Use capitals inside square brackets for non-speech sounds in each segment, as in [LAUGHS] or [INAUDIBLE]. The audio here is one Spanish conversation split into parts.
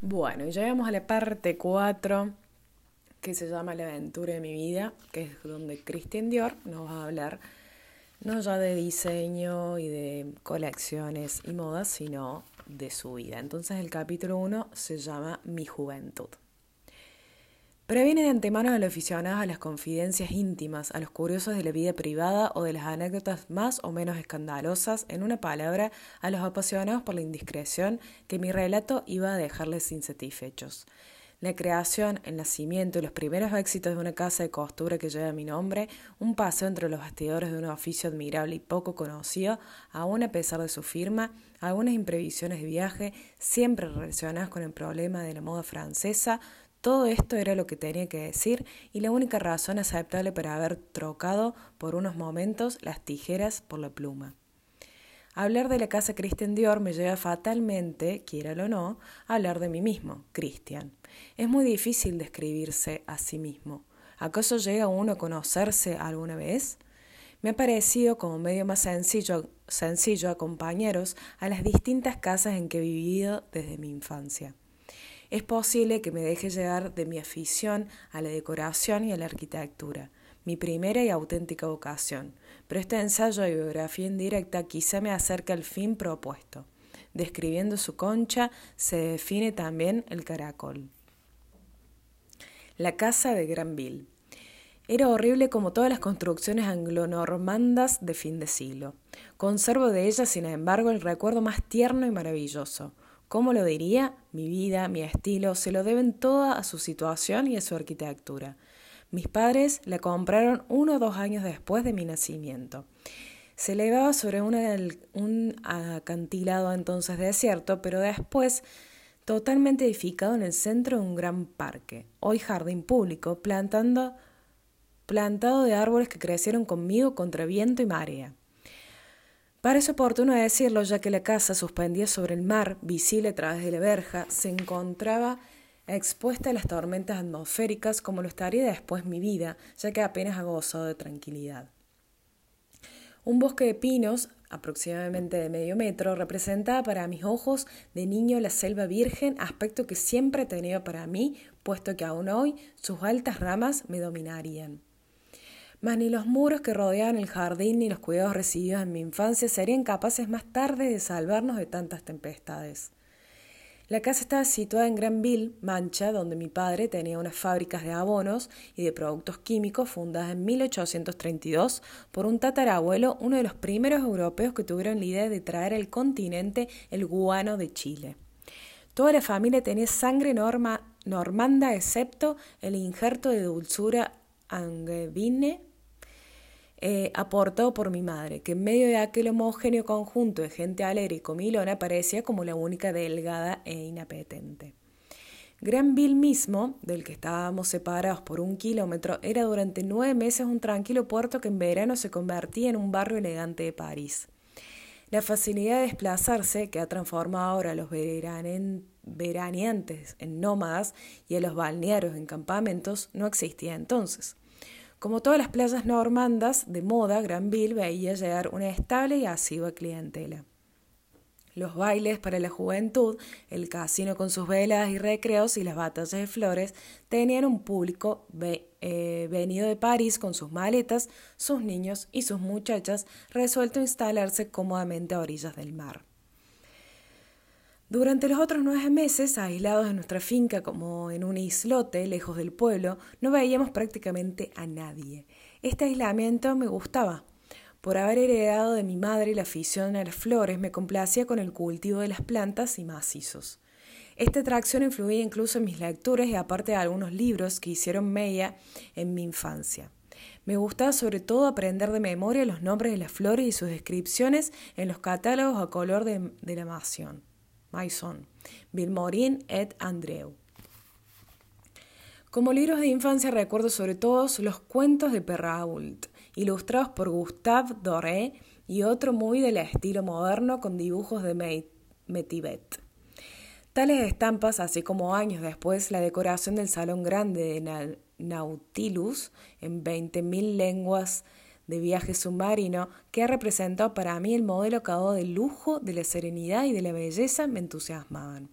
Bueno, y llegamos a la parte 4 que se llama La aventura de mi vida, que es donde Christian Dior nos va a hablar no ya de diseño y de colecciones y modas, sino de su vida. Entonces el capítulo 1 se llama Mi juventud. Previene de antemano a los aficionados a las confidencias íntimas, a los curiosos de la vida privada o de las anécdotas más o menos escandalosas, en una palabra, a los apasionados por la indiscreción, que mi relato iba a dejarles insatisfechos. La creación, el nacimiento y los primeros éxitos de una casa de costura que lleva mi nombre, un paseo entre los bastidores de un oficio admirable y poco conocido, aún a pesar de su firma, algunas imprevisiones de viaje, siempre relacionadas con el problema de la moda francesa, todo esto era lo que tenía que decir y la única razón aceptable para haber trocado por unos momentos las tijeras por la pluma. Hablar de la casa Christian Dior me lleva fatalmente, quiera o no, a hablar de mí mismo, Christian. Es muy difícil describirse a sí mismo. ¿Acaso llega uno a conocerse alguna vez? Me ha parecido como medio más sencillo, sencillo acompañaros a las distintas casas en que he vivido desde mi infancia. Es posible que me deje llegar de mi afición a la decoración y a la arquitectura, mi primera y auténtica vocación, pero este ensayo de biografía indirecta quizá me acerca al fin propuesto. Describiendo su concha se define también el caracol. La casa de Granville. Era horrible como todas las construcciones anglo-normandas de fin de siglo. Conservo de ella, sin embargo, el recuerdo más tierno y maravilloso. ¿Cómo lo diría? Mi vida, mi estilo, se lo deben toda a su situación y a su arquitectura. Mis padres la compraron uno o dos años después de mi nacimiento. Se elevaba sobre un acantilado entonces desierto, pero después totalmente edificado en el centro de un gran parque, hoy jardín público, plantado de árboles que crecieron conmigo contra viento y marea. Parece oportuno decirlo, ya que la casa, suspendida sobre el mar, visible a través de la verja, se encontraba expuesta a las tormentas atmosféricas como lo estaría después mi vida, ya que apenas ha gozado de tranquilidad. Un bosque de pinos, aproximadamente de medio metro, representaba para mis ojos de niño la selva virgen, aspecto que siempre he tenido para mí, puesto que aún hoy sus altas ramas me dominarían. Mas ni los muros que rodeaban el jardín ni los cuidados recibidos en mi infancia serían capaces más tarde de salvarnos de tantas tempestades. La casa estaba situada en Granville, Mancha, donde mi padre tenía unas fábricas de abonos y de productos químicos fundadas en 1832 por un tatarabuelo, uno de los primeros europeos que tuvieron la idea de traer al continente el guano de Chile. Toda la familia tenía sangre normanda excepto el injerto de dulzura angevine eh, aportado por mi madre, que en medio de aquel homogéneo conjunto de gente alegre y comilona parecía como la única delgada e inapetente. Granville mismo, del que estábamos separados por un kilómetro, era durante nueve meses un tranquilo puerto que en verano se convertía en un barrio elegante de París. La facilidad de desplazarse, que ha transformado ahora a los veraneantes en nómadas y a los balnearios en campamentos, no existía entonces. Como todas las playas normandas de moda, Granville veía llegar una estable y asidua clientela. Los bailes para la juventud, el casino con sus velas y recreos y las batallas de flores tenían un público eh, venido de París con sus maletas, sus niños y sus muchachas resuelto a instalarse cómodamente a orillas del mar. Durante los otros nueve meses, aislados en nuestra finca como en un islote lejos del pueblo, no veíamos prácticamente a nadie. Este aislamiento me gustaba. Por haber heredado de mi madre la afición a las flores, me complacía con el cultivo de las plantas y macizos. Esta atracción influía incluso en mis lecturas y aparte de algunos libros que hicieron media en mi infancia. Me gustaba sobre todo aprender de memoria los nombres de las flores y sus descripciones en los catálogos a color de, de la Mación. Maison, Vilmorin et Andreu. Como libros de infancia recuerdo sobre todo los cuentos de Perrault, ilustrados por Gustave Doré y otro muy del estilo moderno con dibujos de Metivet. Tales estampas, así como años después la decoración del Salón Grande de Nautilus en 20.000 lenguas de viaje submarino que ha representado para mí el modelo acabado del lujo, de la serenidad y de la belleza me entusiasmaban.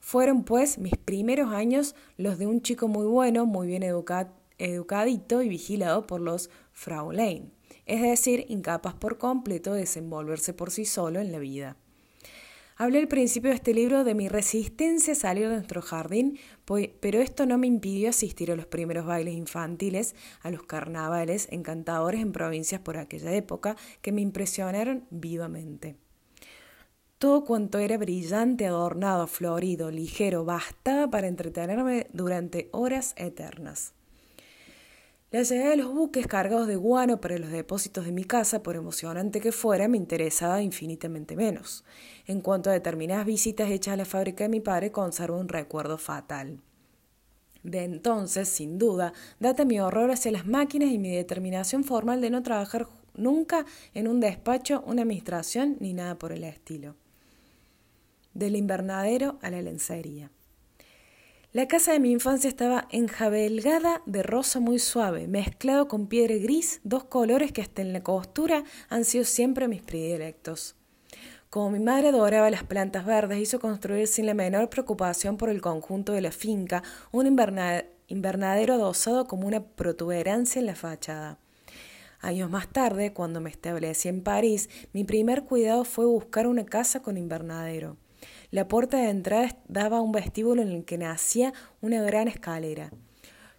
Fueron, pues, mis primeros años los de un chico muy bueno, muy bien educadito y vigilado por los Fraulein, es decir, incapaz por completo de desenvolverse por sí solo en la vida. Hablé al principio de este libro de mi resistencia a salir de nuestro jardín, pero esto no me impidió asistir a los primeros bailes infantiles, a los carnavales encantadores en provincias por aquella época, que me impresionaron vivamente. Todo cuanto era brillante, adornado, florido, ligero, bastaba para entretenerme durante horas eternas. La llegada de los buques cargados de guano para los depósitos de mi casa, por emocionante que fuera, me interesaba infinitamente menos. En cuanto a determinadas visitas hechas a la fábrica de mi padre, conservo un recuerdo fatal. De entonces, sin duda, data mi horror hacia las máquinas y mi determinación formal de no trabajar nunca en un despacho, una administración ni nada por el estilo. Del invernadero a la lencería. La casa de mi infancia estaba enjabelgada de rosa muy suave, mezclado con piedra gris, dos colores que hasta en la costura han sido siempre mis predilectos. Como mi madre adoraba las plantas verdes, hizo construir sin la menor preocupación por el conjunto de la finca un invernadero adosado como una protuberancia en la fachada. Años más tarde, cuando me establecí en París, mi primer cuidado fue buscar una casa con invernadero. La puerta de entrada daba a un vestíbulo en el que nacía una gran escalera.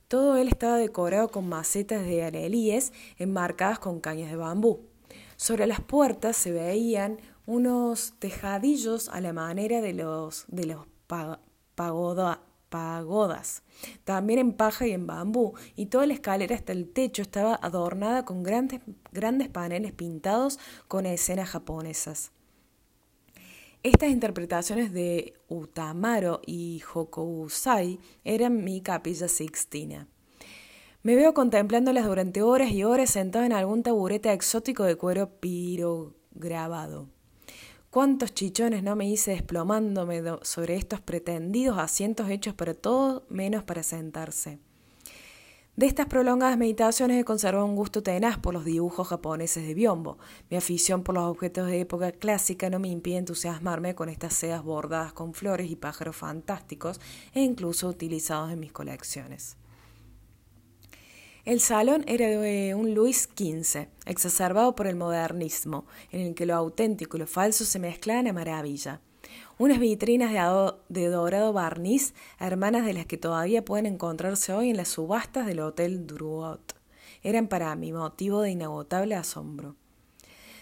Todo él estaba decorado con macetas de alelíes enmarcadas con cañas de bambú. Sobre las puertas se veían unos tejadillos a la manera de los, de los pagodas, también en paja y en bambú, y toda la escalera hasta el techo estaba adornada con grandes, grandes paneles pintados con escenas japonesas. Estas interpretaciones de Utamaro y Hokusai eran mi capilla sixtina. Me veo contemplándolas durante horas y horas sentado en algún taburete exótico de cuero pirograbado. Cuántos chichones no me hice desplomándome sobre estos pretendidos asientos hechos para todo menos para sentarse. De estas prolongadas meditaciones he conservado un gusto tenaz por los dibujos japoneses de biombo. Mi afición por los objetos de época clásica no me impide entusiasmarme con estas sedas bordadas con flores y pájaros fantásticos e incluso utilizados en mis colecciones. El salón era de un Luis XV, exacerbado por el modernismo, en el que lo auténtico y lo falso se mezclaban a maravilla unas vitrinas de, dorado barniz, hermanas de las que todavía pueden encontrarse hoy en las subastas del Hotel Drouot. Eran para mí motivo de inagotable asombro.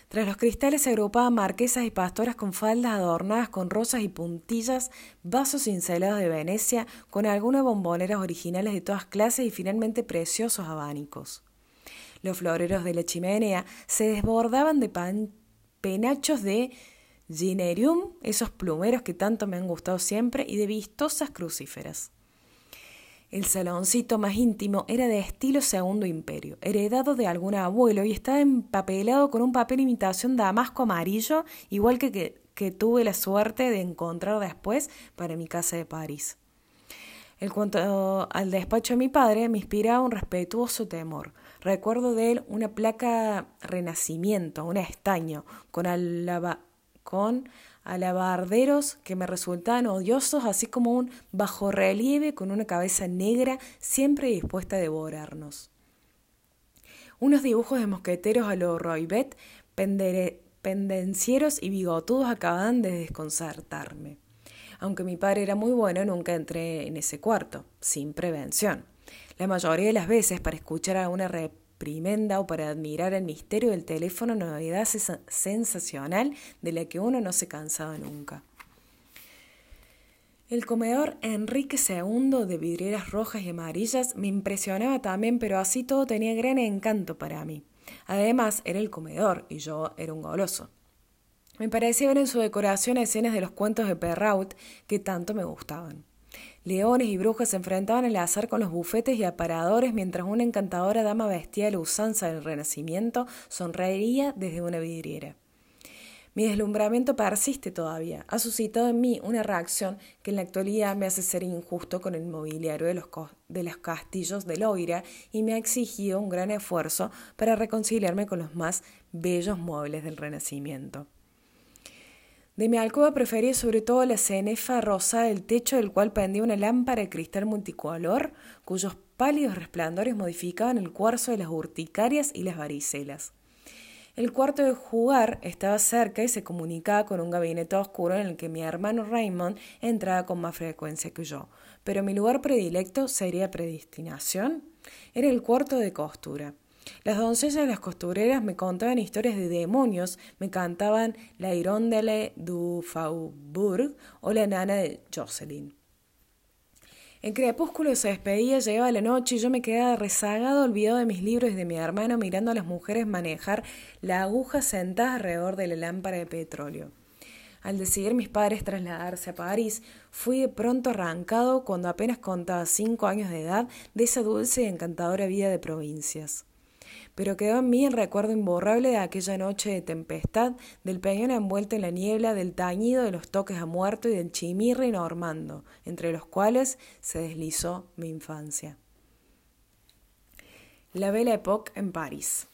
Tras los cristales se agrupaban marquesas y pastoras con faldas adornadas con rosas y puntillas, vasos cincelados de Venecia, con algunas bomboneras originales de todas clases y finalmente preciosos abanicos. Los floreros de la chimenea se desbordaban de penachos de Ginerium, esos plumeros que tanto me han gustado siempre, y de vistosas crucíferas. El saloncito más íntimo era de estilo segundo imperio, heredado de algún abuelo y estaba empapelado con un papel imitación damasco amarillo, igual que, que, que tuve la suerte de encontrar después para mi casa de París. En cuanto al despacho de mi padre, me inspiraba un respetuoso temor. Recuerdo de él una placa renacimiento, un estaño, con alaba con alabarderos que me resultaban odiosos, así como un bajorrelieve con una cabeza negra siempre dispuesta a devorarnos. Unos dibujos de mosqueteros a lo Roybet, pendencieros y bigotudos acababan de desconcertarme. Aunque mi padre era muy bueno, nunca entré en ese cuarto, sin prevención. La mayoría de las veces, para escuchar a una o para admirar el misterio del teléfono novedad sensacional de la que uno no se cansaba nunca. El comedor Enrique II de vidrieras rojas y amarillas me impresionaba también, pero así todo tenía gran encanto para mí. Además, era el comedor y yo era un goloso. Me parecía ver en su decoración escenas de los cuentos de Perrault que tanto me gustaban. Leones y brujas se enfrentaban al azar con los bufetes y aparadores mientras una encantadora dama vestida de la usanza del Renacimiento sonreiría desde una vidriera. Mi deslumbramiento persiste todavía. Ha suscitado en mí una reacción que en la actualidad me hace ser injusto con el mobiliario de los, de los castillos de Loira y me ha exigido un gran esfuerzo para reconciliarme con los más bellos muebles del Renacimiento. De mi alcoba prefería sobre todo la cenefa rosa del techo del cual pendía una lámpara de cristal multicolor, cuyos pálidos resplandores modificaban el cuarzo de las urticarias y las varicelas. El cuarto de jugar estaba cerca y se comunicaba con un gabinete oscuro en el que mi hermano Raymond entraba con más frecuencia que yo. Pero mi lugar predilecto sería predestinación. Era el cuarto de costura. Las doncellas las costureras me contaban historias de demonios, me cantaban La Hirondelle du Faubourg o La Nana de Jocelyn. El crepúsculo se despedía, llegaba la noche y yo me quedaba rezagado, olvidado de mis libros y de mi hermano, mirando a las mujeres manejar la aguja sentada alrededor de la lámpara de petróleo. Al decidir mis padres trasladarse a París, fui de pronto arrancado, cuando apenas contaba cinco años de edad, de esa dulce y encantadora vida de provincias pero quedó en mí el recuerdo imborrable de aquella noche de tempestad, del peñón envuelto en la niebla, del tañido de los toques a muerto y del chimirri normando, entre los cuales se deslizó mi infancia. La Belle Époque en París.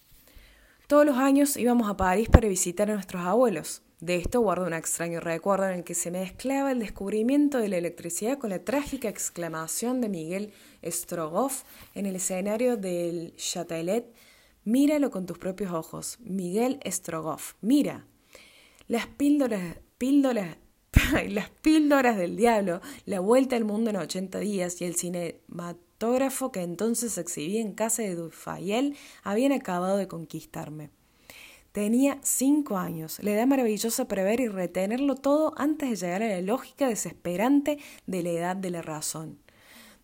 Todos los años íbamos a París para visitar a nuestros abuelos. De esto guardo un extraño recuerdo en el que se mezclaba el descubrimiento de la electricidad con la trágica exclamación de Miguel Strogoff en el escenario del Châtelet Míralo con tus propios ojos. Miguel Strogoff. Mira. Las píldoras, píldoras, [LAUGHS] las píldoras del diablo, la vuelta al mundo en 80 días y el cinematógrafo que entonces exhibía en casa de Dufayel habían acabado de conquistarme. Tenía cinco años, la edad maravillosa para ver y retenerlo todo antes de llegar a la lógica desesperante de la edad de la razón.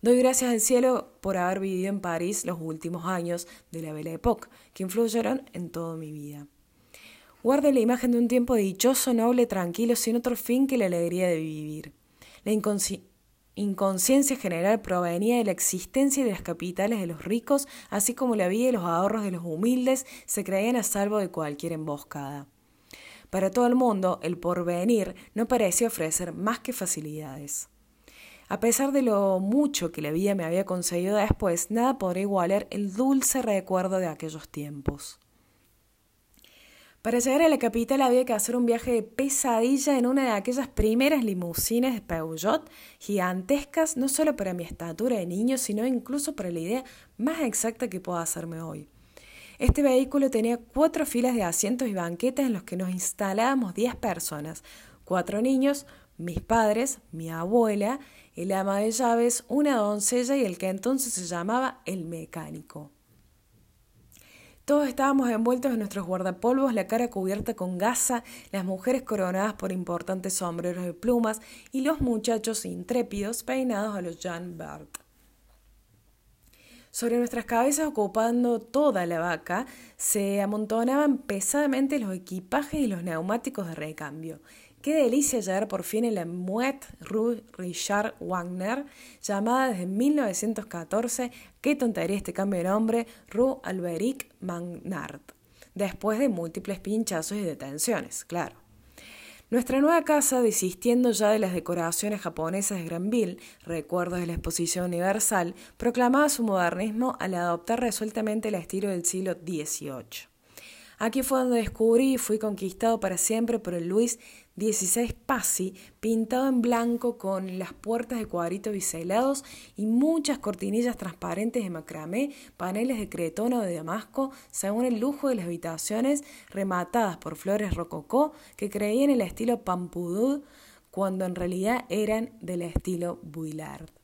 Doy gracias al cielo por haber vivido en París los últimos años de la Belle Époque, que influyeron en toda mi vida. Guarde la imagen de un tiempo dichoso, noble, tranquilo, sin otro fin que la alegría de vivir. La inconsciencia general provenía de la existencia de las capitales de los ricos, así como la vida y los ahorros de los humildes se creían a salvo de cualquier emboscada. Para todo el mundo, el porvenir no parecía ofrecer más que facilidades. A pesar de lo mucho que la vida me había conseguido después, nada podrá igualar el dulce recuerdo de aquellos tiempos. Para llegar a la capital había que hacer un viaje de pesadilla en una de aquellas primeras limusinas de Peugeot, gigantescas no solo para mi estatura de niño, sino incluso para la idea más exacta que puedo hacerme hoy. Este vehículo tenía cuatro filas de asientos y banquetas en los que nos instalábamos diez personas, cuatro niños, mis padres, mi abuela el ama de llaves, una doncella y el que entonces se llamaba el mecánico. Todos estábamos envueltos en nuestros guardapolvos, la cara cubierta con gasa, las mujeres coronadas por importantes sombreros de plumas y los muchachos intrépidos peinados a los Jean Bart. Sobre nuestras cabezas, ocupando toda la vaca, se amontonaban pesadamente los equipajes y los neumáticos de recambio. Qué delicia llegar por fin en la Muette Rue Richard Wagner, llamada desde 1914, qué tontería este cambio de nombre, Rue Alberic Magnard, después de múltiples pinchazos y detenciones, claro. Nuestra nueva casa, desistiendo ya de las decoraciones japonesas de Granville, recuerdos de la exposición universal, proclamaba su modernismo al adoptar resueltamente el estilo del siglo XVIII. Aquí fue donde descubrí y fui conquistado para siempre por el Luis 16 Pasi, pintado en blanco con las puertas de cuadritos biselados y muchas cortinillas transparentes de macramé, paneles de cretón o de damasco, según el lujo de las habitaciones, rematadas por flores rococó que creían el estilo Pampudud cuando en realidad eran del estilo Buillard.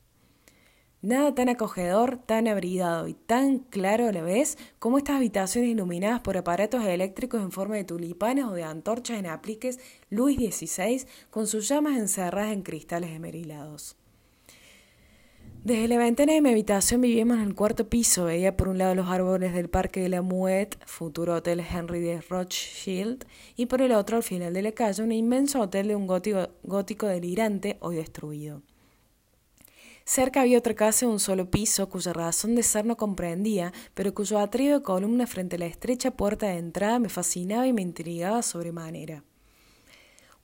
Nada tan acogedor, tan abrigado y tan claro a la vez como estas habitaciones iluminadas por aparatos eléctricos en forma de tulipanes o de antorchas en apliques Luis XVI con sus llamas encerradas en cristales esmerilados. Desde la ventana de mi habitación vivíamos en el cuarto piso. Veía por un lado los árboles del Parque de la Muette, futuro hotel Henry de Rothschild, y por el otro, al final de la calle, un inmenso hotel de un gótico, gótico delirante hoy destruido. Cerca había otra casa de un solo piso, cuya razón de ser no comprendía, pero cuyo atrio de columna frente a la estrecha puerta de entrada me fascinaba y me intrigaba sobremanera.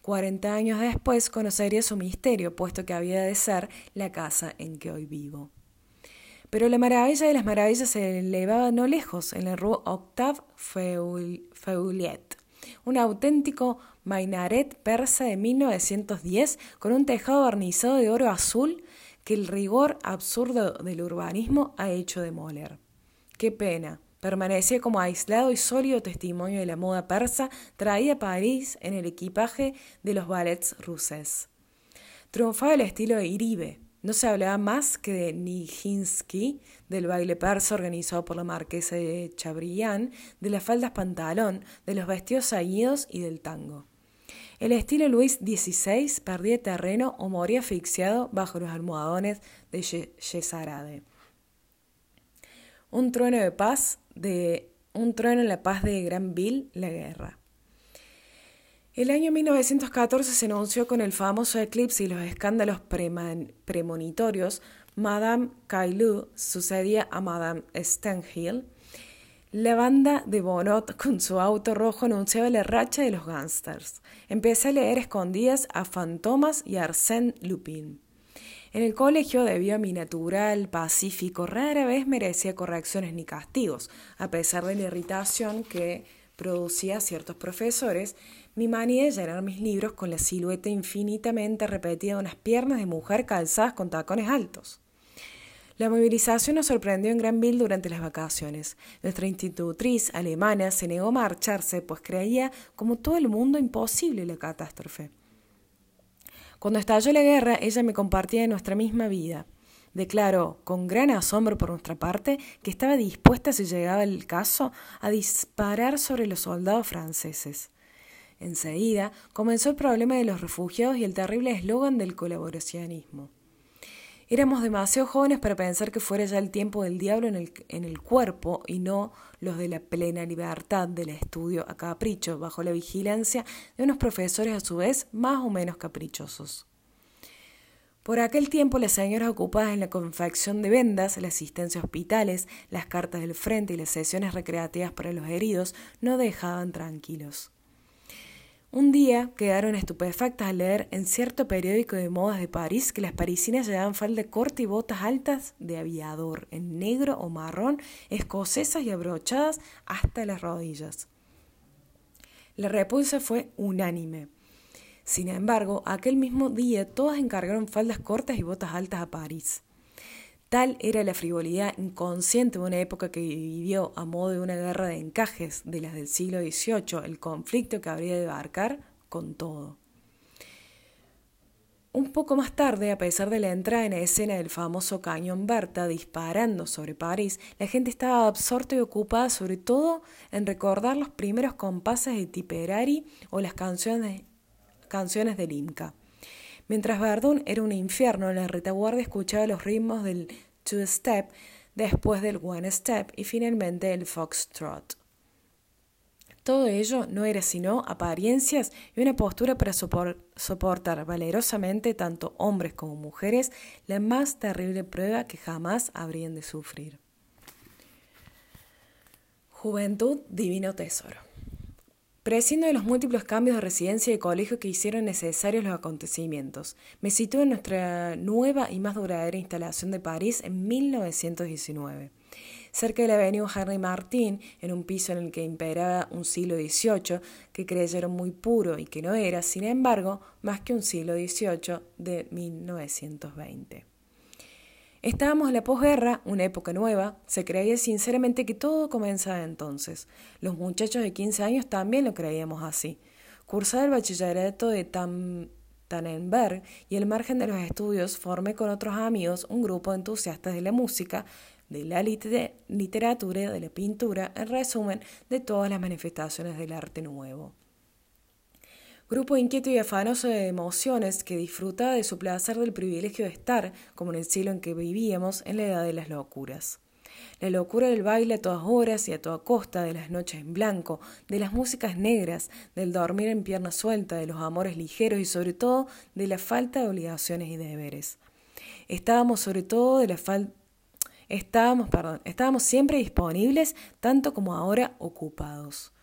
Cuarenta años después conocería su misterio, puesto que había de ser la casa en que hoy vivo. Pero la maravilla de las maravillas se elevaba no lejos, en la rue Octave Feuillet, un auténtico minaret persa de 1910 con un tejado barnizado de oro azul que el rigor absurdo del urbanismo ha hecho demoler. Qué pena. Permanecía como aislado y sólido testimonio de la moda persa traída a París en el equipaje de los ballets ruses. Triunfaba el estilo de Iribe. No se hablaba más que de Nijinsky, del baile persa organizado por la marquesa de Chabrián, de las faldas pantalón, de los vestidos saídos y del tango. El estilo Luis XVI perdía terreno o moría asfixiado bajo los almohadones de Yesarade. Un trueno de paz de un trueno en la paz de Granville, la guerra. El año 1914 se anunció con el famoso eclipse y los escándalos premonitorios. Madame Caillou sucedía a Madame Stenhill la banda de Bonot con su auto rojo anunciaba la racha de los gángsters. Empecé a leer escondidas a Fantomas y Arsène Lupin. En el colegio, debido a mi natural pacífico, rara vez merecía correcciones ni castigos, a pesar de la irritación que producía ciertos profesores, mi manía de llenar mis libros con la silueta infinitamente repetida de unas piernas de mujer calzadas con tacones altos. La movilización nos sorprendió en Granville durante las vacaciones. Nuestra institutriz alemana se negó a marcharse, pues creía, como todo el mundo, imposible la catástrofe. Cuando estalló la guerra, ella me compartía de nuestra misma vida. Declaró, con gran asombro por nuestra parte, que estaba dispuesta, si llegaba el caso, a disparar sobre los soldados franceses. Enseguida comenzó el problema de los refugiados y el terrible eslogan del colaboracionismo. Éramos demasiado jóvenes para pensar que fuera ya el tiempo del diablo en el, en el cuerpo y no los de la plena libertad del estudio a capricho, bajo la vigilancia de unos profesores a su vez más o menos caprichosos. Por aquel tiempo las señoras ocupadas en la confección de vendas, la asistencia a hospitales, las cartas del frente y las sesiones recreativas para los heridos no dejaban tranquilos. Un día quedaron estupefactas al leer en cierto periódico de modas de París que las parisinas llevaban falda corta y botas altas de aviador, en negro o marrón, escocesas y abrochadas hasta las rodillas. La repulsa fue unánime. Sin embargo, aquel mismo día todas encargaron faldas cortas y botas altas a París. Tal era la frivolidad inconsciente de una época que vivió a modo de una guerra de encajes de las del siglo XVIII, el conflicto que habría de abarcar con todo. Un poco más tarde, a pesar de la entrada en escena del famoso cañón Berta disparando sobre París, la gente estaba absorta y ocupada sobre todo en recordar los primeros compases de Tipperary o las canciones, canciones del Inca. Mientras Verdun era un infierno, la retaguardia escuchaba los ritmos del two-step, después del one-step y finalmente el foxtrot. Todo ello no era sino apariencias y una postura para soportar valerosamente tanto hombres como mujeres la más terrible prueba que jamás habrían de sufrir. Juventud, divino tesoro. Prescindo de los múltiples cambios de residencia y colegio que hicieron necesarios los acontecimientos. Me sitúo en nuestra nueva y más duradera instalación de París en 1919. Cerca de la avenida Henry Martin, en un piso en el que imperaba un siglo XVIII, que creyeron muy puro y que no era, sin embargo, más que un siglo XVIII de 1920. Estábamos en la posguerra, una época nueva, se creía sinceramente que todo comenzaba entonces. Los muchachos de 15 años también lo creíamos así. Cursaba el bachillerato de Tannenberg y al margen de los estudios formé con otros amigos un grupo de entusiastas de la música, de la literatura, de la pintura, en resumen, de todas las manifestaciones del arte nuevo grupo inquieto y afanoso de emociones que disfrutaba de su placer del privilegio de estar, como en el cielo en que vivíamos, en la edad de las locuras. La locura del baile a todas horas y a toda costa, de las noches en blanco, de las músicas negras, del dormir en pierna suelta, de los amores ligeros y sobre todo de la falta de obligaciones y deberes. Estábamos sobre todo de la falta estábamos, perdón, estábamos siempre disponibles, tanto como ahora ocupados.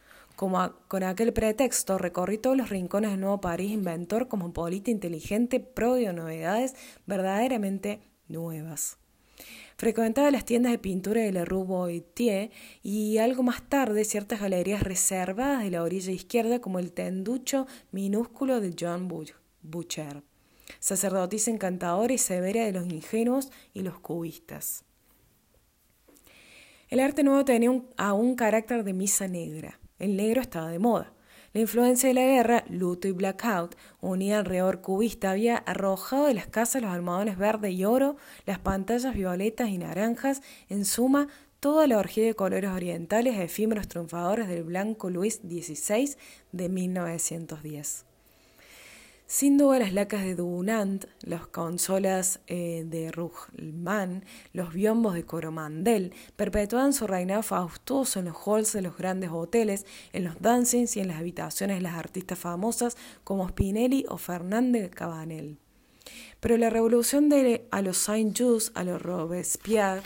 Con aquel pretexto, recorrí todos los rincones del Nuevo París, inventor, como política inteligente, pro de novedades verdaderamente nuevas. Frecuentaba las tiendas de pintura de la Rue Boitier y algo más tarde ciertas galerías reservadas de la orilla izquierda como el tenducho minúsculo de John Butcher, sacerdotisa encantadora y severa de los ingenuos y los cubistas. El arte nuevo tenía un, aún carácter de misa negra. El negro estaba de moda. La influencia de la guerra, luto y blackout, unida alrededor cubista, había arrojado de las casas los almohadones verde y oro, las pantallas violetas y naranjas, en suma, toda la orgía de colores orientales efímeros triunfadores del blanco Luis XVI de 1910. Sin duda las lacas de Dunant, las consolas eh, de Rugman, los biombos de Coromandel perpetuaban su reinado faustuoso en los halls de los grandes hoteles, en los dancings y en las habitaciones de las artistas famosas como Spinelli o Fernández Cabanel. Pero la revolución de los Saint-Just, a los Robespierre,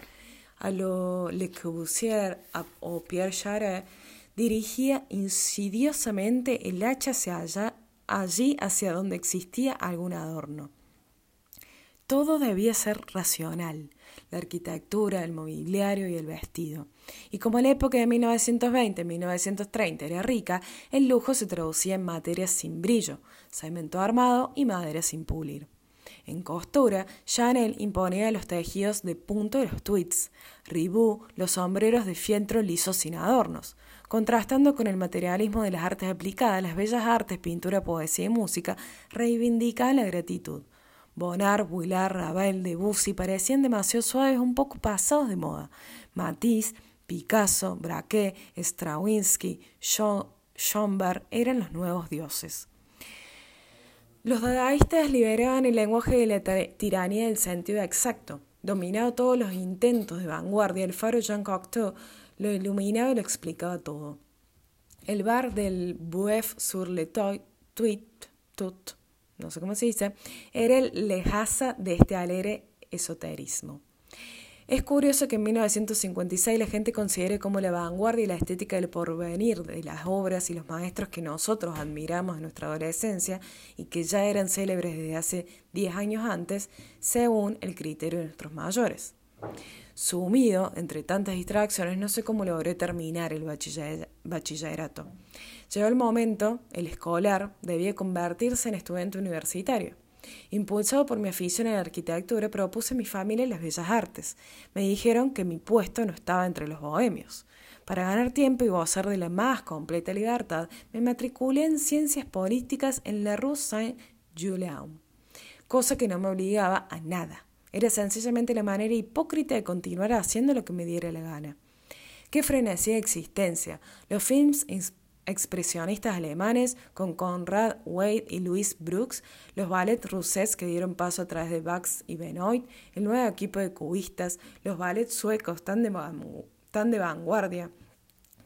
a los Le Corbusier o Pierre Charest dirigía insidiosamente el hacha hacia allá allí hacia donde existía algún adorno. Todo debía ser racional, la arquitectura, el mobiliario y el vestido. Y como la época de 1920-1930 era rica, el lujo se traducía en materias sin brillo, cemento armado y madera sin pulir. En costura, Chanel imponía los tejidos de punto de los tweeds, Ribou los sombreros de fieltro lisos sin adornos. Contrastando con el materialismo de las artes aplicadas, las bellas artes, pintura, poesía y música reivindicaban la gratitud. Bonnard, Vuillard, Ravel, Debussy parecían demasiado suaves, un poco pasados de moda. Matisse, Picasso, Braque, Stravinsky, Schomberg eran los nuevos dioses. Los dadaístas liberaban el lenguaje de la tiranía del sentido exacto. Dominado todos los intentos de vanguardia, el faro Jean Cocteau lo iluminaba y lo explicaba todo. El bar del Boeuf sur le Tuit, Tout, no sé cómo se dice, era el lejaza de este alegre esoterismo. Es curioso que en 1956 la gente considere como la vanguardia y la estética del porvenir de las obras y los maestros que nosotros admiramos en nuestra adolescencia y que ya eran célebres desde hace 10 años antes, según el criterio de nuestros mayores. Sumido entre tantas distracciones, no sé cómo logré terminar el bachillerato. Llegó el momento, el escolar debía convertirse en estudiante universitario. Impulsado por mi afición a la arquitectura, propuse a mi familia las bellas artes. Me dijeron que mi puesto no estaba entre los bohemios. Para ganar tiempo y gozar de la más completa libertad, me matriculé en ciencias políticas en la Rue Saint-Julien, cosa que no me obligaba a nada. Era sencillamente la manera hipócrita de continuar haciendo lo que me diera la gana. Qué frenesí de existencia. Los films expresionistas alemanes con Conrad Wade y Louis Brooks, los ballets russes que dieron paso a través de Bax y Benoit, el nuevo equipo de cubistas, los ballets suecos tan de vanguardia,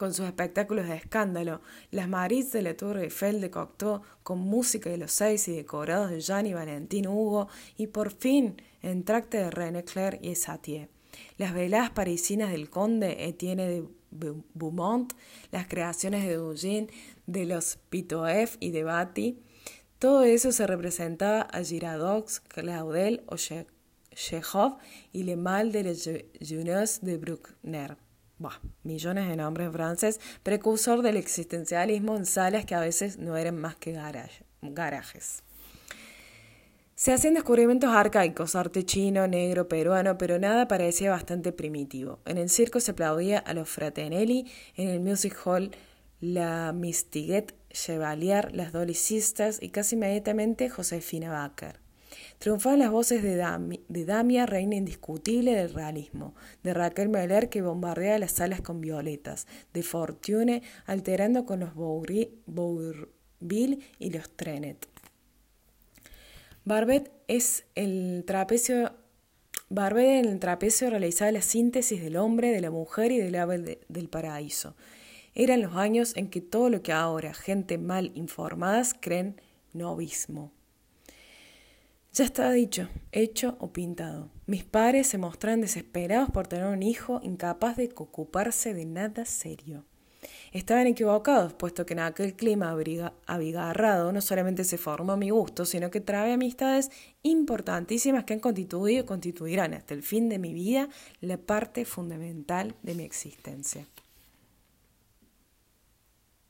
con sus espectáculos de escándalo, las Maris de la Tour Eiffel de Cocteau, con música de los seis y decorados de Gianni Valentín Hugo, y por fin en tracte de René Clair y Satie. Las veladas parisinas del conde Etienne de Beaumont, las creaciones de Eugène, de los Pitoef y de Bati, todo eso se representaba a Giradox, Claudel o y Le Mal de les Jeunes de Bruckner millones de nombres francés, precursor del existencialismo en salas que a veces no eran más que garajes. Se hacían descubrimientos arcaicos, arte chino, negro, peruano, pero nada parecía bastante primitivo. En el circo se aplaudía a los Fratelli, en el music hall la Mistiguet Chevalier, las Dolly Sisters y casi inmediatamente Josefina Baker. Triunfaban las voces de, Damia, reina indiscutible del realismo, de Raquel Meller que bombardea las salas con violetas, de Fortune alterando con los Bourville y los Trenet. Barbet es el Barbet en el trapecio realizaba la síntesis del hombre, de la mujer y del ave del paraíso. Eran los años en que todo lo que ahora gente mal informadas creen novismo. Ya estaba dicho, hecho o pintado. Mis padres se mostraban desesperados por tener un hijo incapaz de ocuparse de nada serio. Estaban equivocados, puesto que en aquel clima abigarrado no solamente se formó mi gusto, sino que trae amistades importantísimas que han constituido y constituirán hasta el fin de mi vida la parte fundamental de mi existencia.